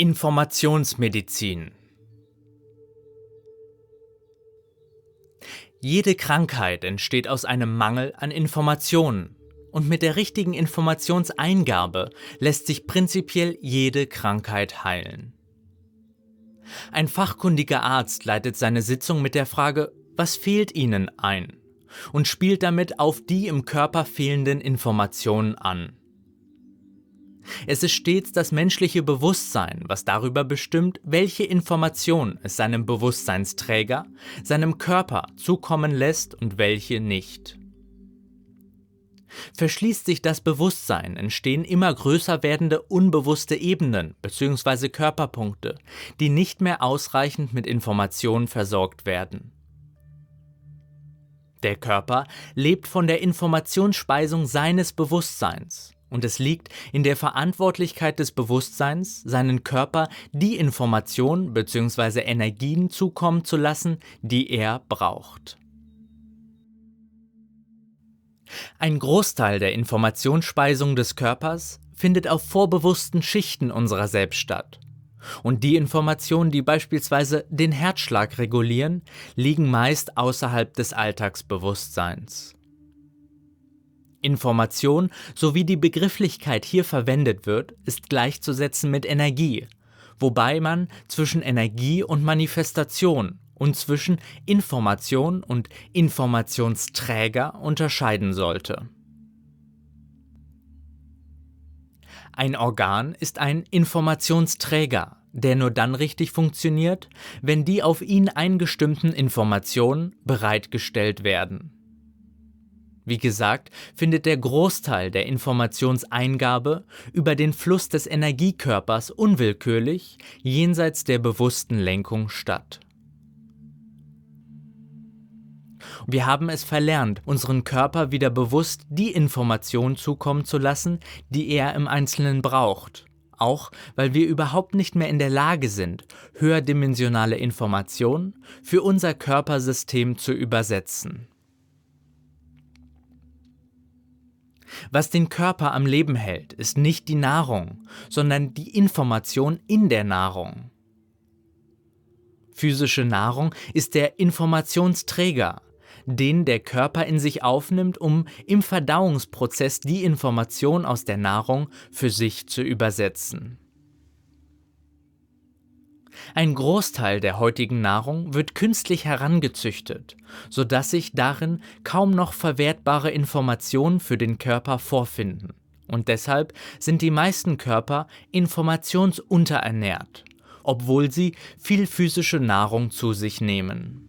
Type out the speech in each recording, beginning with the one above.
Informationsmedizin Jede Krankheit entsteht aus einem Mangel an Informationen und mit der richtigen Informationseingabe lässt sich prinzipiell jede Krankheit heilen. Ein fachkundiger Arzt leitet seine Sitzung mit der Frage, was fehlt Ihnen ein und spielt damit auf die im Körper fehlenden Informationen an. Es ist stets das menschliche Bewusstsein, was darüber bestimmt, welche Information es seinem Bewusstseinsträger, seinem Körper zukommen lässt und welche nicht. Verschließt sich das Bewusstsein, entstehen immer größer werdende unbewusste Ebenen bzw. Körperpunkte, die nicht mehr ausreichend mit Informationen versorgt werden. Der Körper lebt von der Informationsspeisung seines Bewusstseins. Und es liegt in der Verantwortlichkeit des Bewusstseins, seinen Körper die Informationen bzw. Energien zukommen zu lassen, die er braucht. Ein Großteil der Informationsspeisung des Körpers findet auf vorbewussten Schichten unserer selbst statt. Und die Informationen, die beispielsweise den Herzschlag regulieren, liegen meist außerhalb des Alltagsbewusstseins. Information sowie die Begrifflichkeit hier verwendet wird, ist gleichzusetzen mit Energie, wobei man zwischen Energie und Manifestation und zwischen Information und Informationsträger unterscheiden sollte. Ein Organ ist ein Informationsträger, der nur dann richtig funktioniert, wenn die auf ihn eingestimmten Informationen bereitgestellt werden. Wie gesagt, findet der Großteil der Informationseingabe über den Fluss des Energiekörpers unwillkürlich jenseits der bewussten Lenkung statt. Wir haben es verlernt, unseren Körper wieder bewusst die Information zukommen zu lassen, die er im Einzelnen braucht. Auch weil wir überhaupt nicht mehr in der Lage sind, höherdimensionale Informationen für unser Körpersystem zu übersetzen. Was den Körper am Leben hält, ist nicht die Nahrung, sondern die Information in der Nahrung. Physische Nahrung ist der Informationsträger, den der Körper in sich aufnimmt, um im Verdauungsprozess die Information aus der Nahrung für sich zu übersetzen. Ein Großteil der heutigen Nahrung wird künstlich herangezüchtet, sodass sich darin kaum noch verwertbare Informationen für den Körper vorfinden. Und deshalb sind die meisten Körper informationsunterernährt, obwohl sie viel physische Nahrung zu sich nehmen.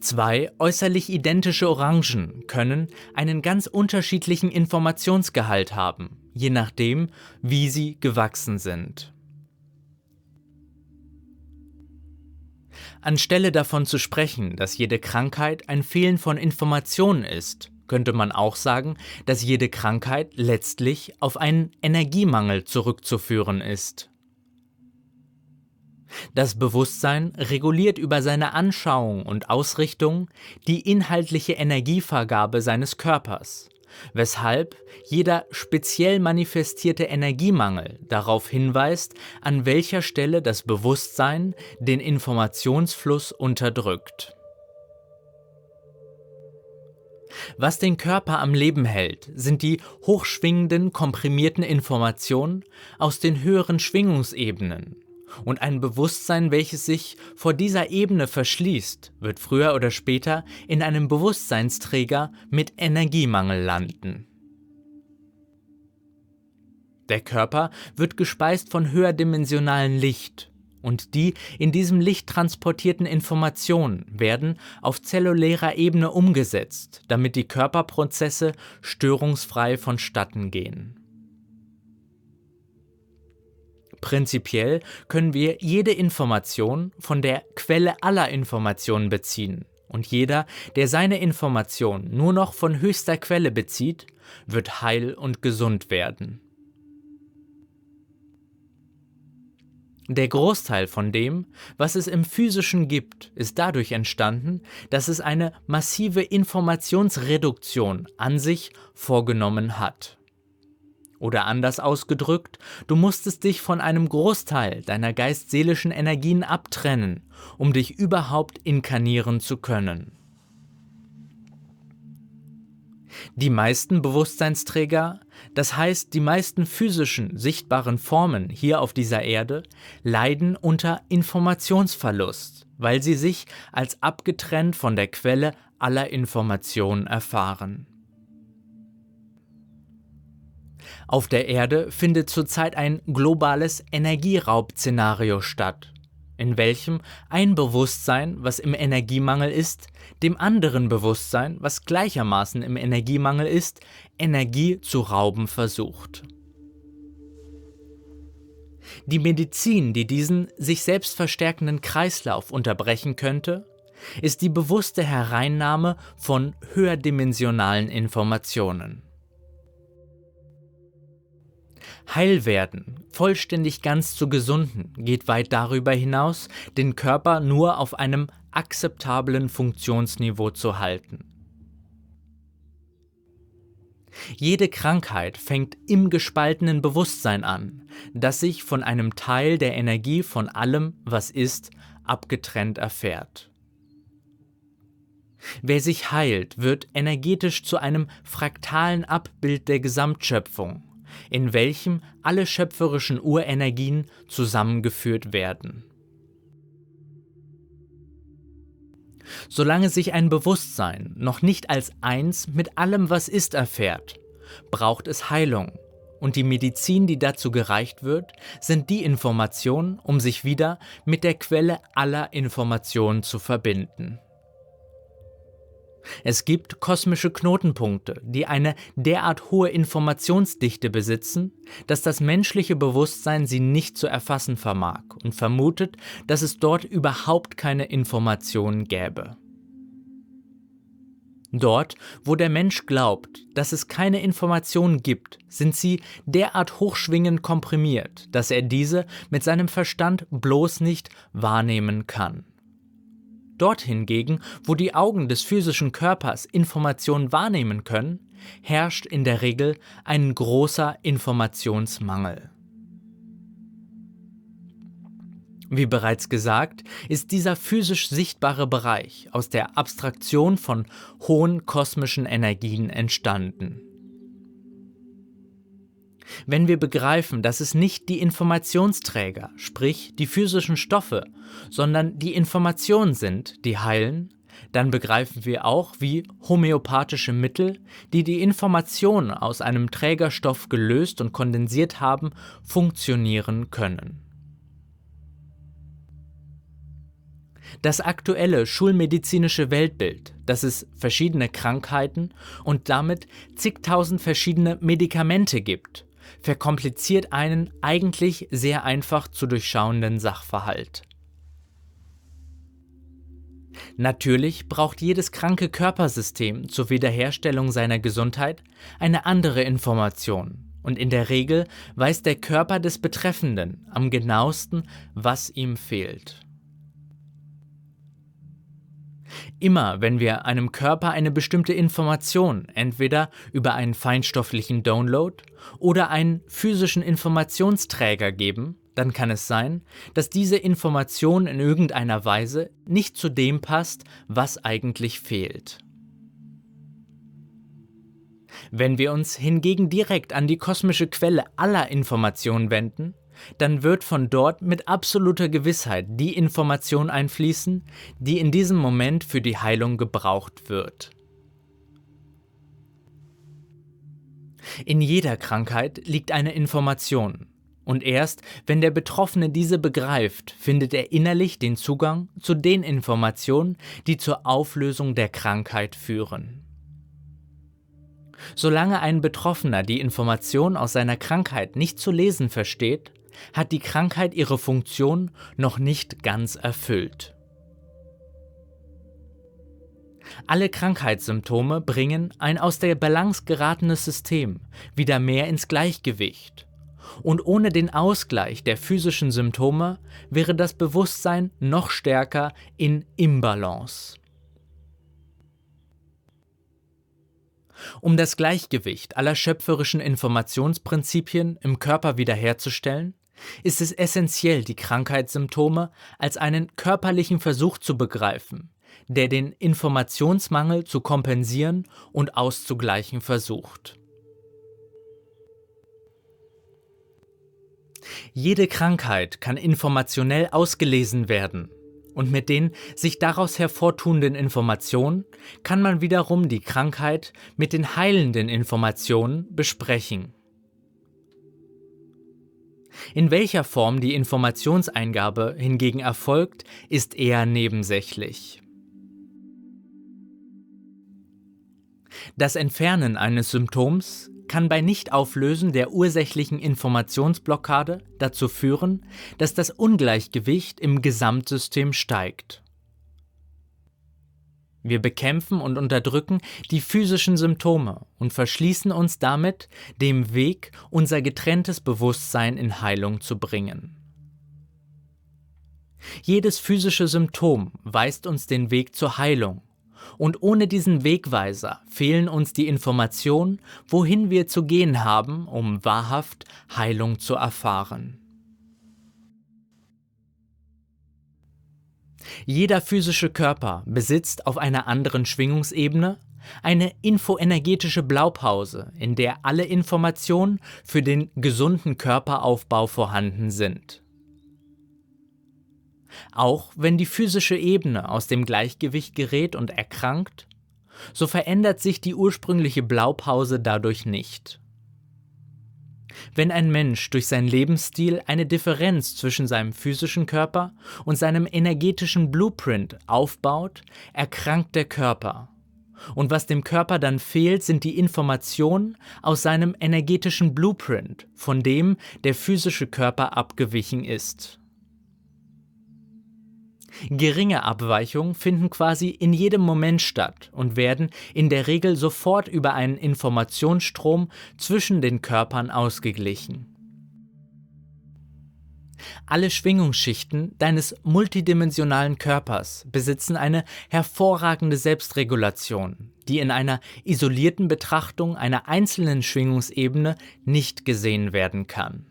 Zwei äußerlich identische Orangen können einen ganz unterschiedlichen Informationsgehalt haben, je nachdem, wie sie gewachsen sind. Anstelle davon zu sprechen, dass jede Krankheit ein Fehlen von Informationen ist, könnte man auch sagen, dass jede Krankheit letztlich auf einen Energiemangel zurückzuführen ist. Das Bewusstsein reguliert über seine Anschauung und Ausrichtung die inhaltliche Energievergabe seines Körpers weshalb jeder speziell manifestierte Energiemangel darauf hinweist, an welcher Stelle das Bewusstsein den Informationsfluss unterdrückt. Was den Körper am Leben hält, sind die hochschwingenden, komprimierten Informationen aus den höheren Schwingungsebenen, und ein Bewusstsein, welches sich vor dieser Ebene verschließt, wird früher oder später in einem Bewusstseinsträger mit Energiemangel landen. Der Körper wird gespeist von höherdimensionalen Licht und die in diesem Licht transportierten Informationen werden auf zellulärer Ebene umgesetzt, damit die Körperprozesse störungsfrei vonstatten gehen. Prinzipiell können wir jede Information von der Quelle aller Informationen beziehen. Und jeder, der seine Information nur noch von höchster Quelle bezieht, wird heil und gesund werden. Der Großteil von dem, was es im physischen gibt, ist dadurch entstanden, dass es eine massive Informationsreduktion an sich vorgenommen hat. Oder anders ausgedrückt, du musstest dich von einem Großteil deiner geist-seelischen Energien abtrennen, um dich überhaupt inkarnieren zu können. Die meisten Bewusstseinsträger, das heißt die meisten physischen, sichtbaren Formen hier auf dieser Erde, leiden unter Informationsverlust, weil sie sich als abgetrennt von der Quelle aller Informationen erfahren. Auf der Erde findet zurzeit ein globales Energieraubszenario statt, in welchem ein Bewusstsein, was im Energiemangel ist, dem anderen Bewusstsein, was gleichermaßen im Energiemangel ist, Energie zu rauben versucht. Die Medizin, die diesen sich selbst verstärkenden Kreislauf unterbrechen könnte, ist die bewusste Hereinnahme von höherdimensionalen Informationen. Heilwerden, vollständig ganz zu gesunden, geht weit darüber hinaus, den Körper nur auf einem akzeptablen Funktionsniveau zu halten. Jede Krankheit fängt im gespaltenen Bewusstsein an, das sich von einem Teil der Energie von allem, was ist, abgetrennt erfährt. Wer sich heilt, wird energetisch zu einem fraktalen Abbild der Gesamtschöpfung, in welchem alle schöpferischen Urenergien zusammengeführt werden. Solange sich ein Bewusstsein noch nicht als eins mit allem, was ist, erfährt, braucht es Heilung, und die Medizin, die dazu gereicht wird, sind die Informationen, um sich wieder mit der Quelle aller Informationen zu verbinden. Es gibt kosmische Knotenpunkte, die eine derart hohe Informationsdichte besitzen, dass das menschliche Bewusstsein sie nicht zu erfassen vermag und vermutet, dass es dort überhaupt keine Informationen gäbe. Dort, wo der Mensch glaubt, dass es keine Informationen gibt, sind sie derart hochschwingend komprimiert, dass er diese mit seinem Verstand bloß nicht wahrnehmen kann. Dort hingegen, wo die Augen des physischen Körpers Informationen wahrnehmen können, herrscht in der Regel ein großer Informationsmangel. Wie bereits gesagt, ist dieser physisch sichtbare Bereich aus der Abstraktion von hohen kosmischen Energien entstanden. Wenn wir begreifen, dass es nicht die Informationsträger, sprich die physischen Stoffe, sondern die Informationen sind, die heilen, dann begreifen wir auch, wie homöopathische Mittel, die die Informationen aus einem Trägerstoff gelöst und kondensiert haben, funktionieren können. Das aktuelle schulmedizinische Weltbild, dass es verschiedene Krankheiten und damit zigtausend verschiedene Medikamente gibt, verkompliziert einen eigentlich sehr einfach zu durchschauenden Sachverhalt. Natürlich braucht jedes kranke Körpersystem zur Wiederherstellung seiner Gesundheit eine andere Information, und in der Regel weiß der Körper des Betreffenden am genauesten, was ihm fehlt. Immer wenn wir einem Körper eine bestimmte Information, entweder über einen feinstofflichen Download oder einen physischen Informationsträger geben, dann kann es sein, dass diese Information in irgendeiner Weise nicht zu dem passt, was eigentlich fehlt. Wenn wir uns hingegen direkt an die kosmische Quelle aller Informationen wenden, dann wird von dort mit absoluter Gewissheit die Information einfließen, die in diesem Moment für die Heilung gebraucht wird. In jeder Krankheit liegt eine Information, und erst wenn der Betroffene diese begreift, findet er innerlich den Zugang zu den Informationen, die zur Auflösung der Krankheit führen. Solange ein Betroffener die Information aus seiner Krankheit nicht zu lesen versteht, hat die Krankheit ihre Funktion noch nicht ganz erfüllt. Alle Krankheitssymptome bringen ein aus der Balance geratenes System wieder mehr ins Gleichgewicht. Und ohne den Ausgleich der physischen Symptome wäre das Bewusstsein noch stärker in Imbalance. Um das Gleichgewicht aller schöpferischen Informationsprinzipien im Körper wiederherzustellen, ist es essentiell, die Krankheitssymptome als einen körperlichen Versuch zu begreifen, der den Informationsmangel zu kompensieren und auszugleichen versucht. Jede Krankheit kann informationell ausgelesen werden, und mit den sich daraus hervortuenden Informationen kann man wiederum die Krankheit mit den heilenden Informationen besprechen. In welcher Form die Informationseingabe hingegen erfolgt, ist eher nebensächlich. Das Entfernen eines Symptoms kann bei Nichtauflösen der ursächlichen Informationsblockade dazu führen, dass das Ungleichgewicht im Gesamtsystem steigt. Wir bekämpfen und unterdrücken die physischen Symptome und verschließen uns damit dem Weg, unser getrenntes Bewusstsein in Heilung zu bringen. Jedes physische Symptom weist uns den Weg zur Heilung und ohne diesen Wegweiser fehlen uns die Informationen, wohin wir zu gehen haben, um wahrhaft Heilung zu erfahren. Jeder physische Körper besitzt auf einer anderen Schwingungsebene eine infoenergetische Blaupause, in der alle Informationen für den gesunden Körperaufbau vorhanden sind. Auch wenn die physische Ebene aus dem Gleichgewicht gerät und erkrankt, so verändert sich die ursprüngliche Blaupause dadurch nicht. Wenn ein Mensch durch seinen Lebensstil eine Differenz zwischen seinem physischen Körper und seinem energetischen Blueprint aufbaut, erkrankt der Körper. Und was dem Körper dann fehlt, sind die Informationen aus seinem energetischen Blueprint, von dem der physische Körper abgewichen ist. Geringe Abweichungen finden quasi in jedem Moment statt und werden in der Regel sofort über einen Informationsstrom zwischen den Körpern ausgeglichen. Alle Schwingungsschichten deines multidimensionalen Körpers besitzen eine hervorragende Selbstregulation, die in einer isolierten Betrachtung einer einzelnen Schwingungsebene nicht gesehen werden kann.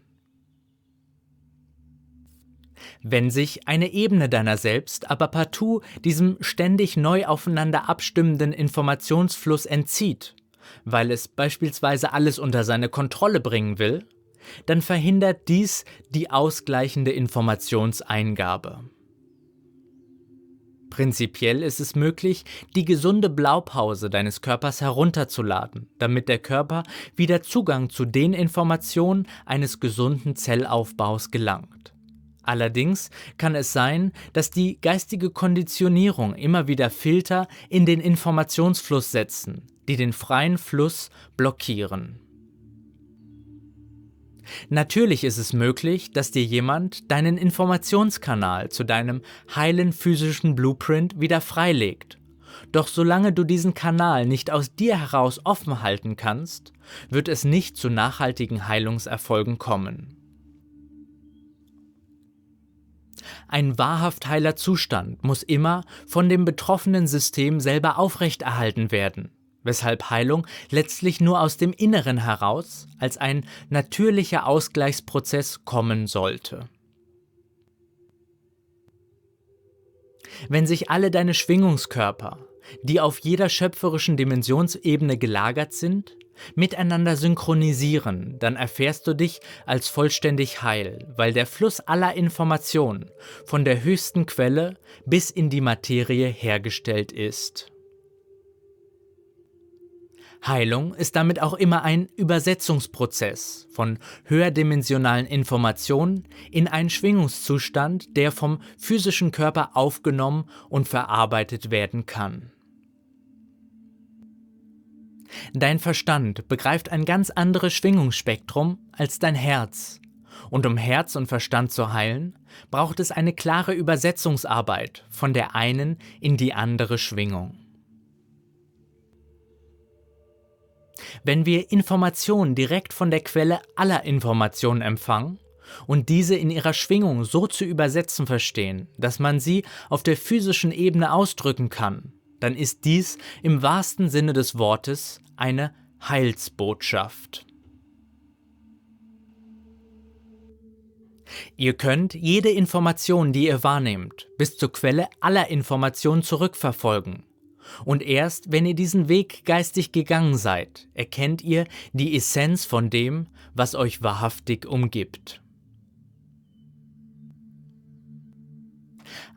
Wenn sich eine Ebene deiner selbst aber partout diesem ständig neu aufeinander abstimmenden Informationsfluss entzieht, weil es beispielsweise alles unter seine Kontrolle bringen will, dann verhindert dies die ausgleichende Informationseingabe. Prinzipiell ist es möglich, die gesunde Blaupause deines Körpers herunterzuladen, damit der Körper wieder Zugang zu den Informationen eines gesunden Zellaufbaus gelangt. Allerdings kann es sein, dass die geistige Konditionierung immer wieder Filter in den Informationsfluss setzen, die den freien Fluss blockieren. Natürlich ist es möglich, dass dir jemand deinen Informationskanal zu deinem heilen physischen Blueprint wieder freilegt. Doch solange du diesen Kanal nicht aus dir heraus offen halten kannst, wird es nicht zu nachhaltigen Heilungserfolgen kommen. Ein wahrhaft heiler Zustand muss immer von dem betroffenen System selber aufrechterhalten werden, weshalb Heilung letztlich nur aus dem Inneren heraus als ein natürlicher Ausgleichsprozess kommen sollte. Wenn sich alle deine Schwingungskörper, die auf jeder schöpferischen Dimensionsebene gelagert sind, miteinander synchronisieren, dann erfährst du dich als vollständig heil, weil der Fluss aller Informationen von der höchsten Quelle bis in die Materie hergestellt ist. Heilung ist damit auch immer ein Übersetzungsprozess von höherdimensionalen Informationen in einen Schwingungszustand, der vom physischen Körper aufgenommen und verarbeitet werden kann. Dein Verstand begreift ein ganz anderes Schwingungsspektrum als dein Herz. Und um Herz und Verstand zu heilen, braucht es eine klare Übersetzungsarbeit von der einen in die andere Schwingung. Wenn wir Informationen direkt von der Quelle aller Informationen empfangen und diese in ihrer Schwingung so zu übersetzen verstehen, dass man sie auf der physischen Ebene ausdrücken kann, dann ist dies im wahrsten Sinne des Wortes eine Heilsbotschaft. Ihr könnt jede Information, die ihr wahrnehmt, bis zur Quelle aller Informationen zurückverfolgen. Und erst wenn ihr diesen Weg geistig gegangen seid, erkennt ihr die Essenz von dem, was euch wahrhaftig umgibt.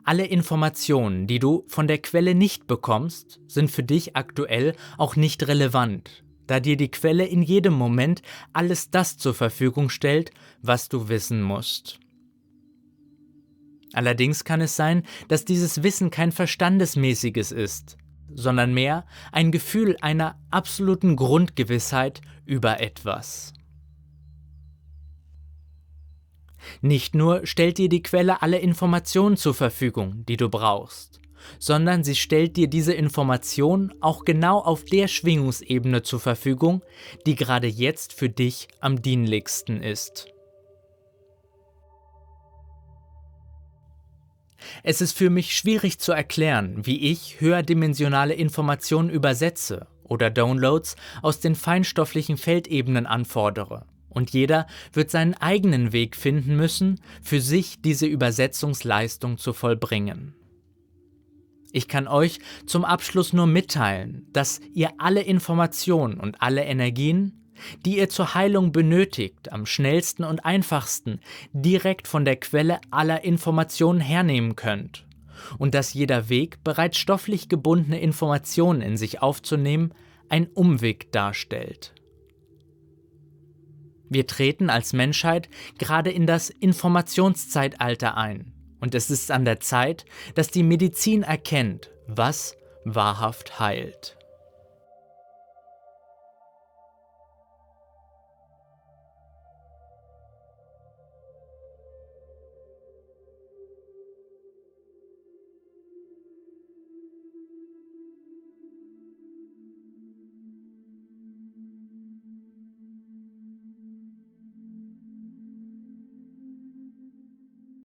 Alle Informationen, die du von der Quelle nicht bekommst, sind für dich aktuell auch nicht relevant, da dir die Quelle in jedem Moment alles das zur Verfügung stellt, was du wissen musst. Allerdings kann es sein, dass dieses Wissen kein verstandesmäßiges ist, sondern mehr ein Gefühl einer absoluten Grundgewissheit über etwas. Nicht nur stellt dir die Quelle alle Informationen zur Verfügung, die du brauchst, sondern sie stellt dir diese Information auch genau auf der Schwingungsebene zur Verfügung, die gerade jetzt für dich am dienlichsten ist. Es ist für mich schwierig zu erklären, wie ich höherdimensionale Informationen übersetze oder Downloads aus den feinstofflichen Feldebenen anfordere. Und jeder wird seinen eigenen Weg finden müssen, für sich diese Übersetzungsleistung zu vollbringen. Ich kann euch zum Abschluss nur mitteilen, dass ihr alle Informationen und alle Energien, die ihr zur Heilung benötigt, am schnellsten und einfachsten direkt von der Quelle aller Informationen hernehmen könnt und dass jeder Weg, bereits stofflich gebundene Informationen in sich aufzunehmen, ein Umweg darstellt. Wir treten als Menschheit gerade in das Informationszeitalter ein und es ist an der Zeit, dass die Medizin erkennt, was wahrhaft heilt.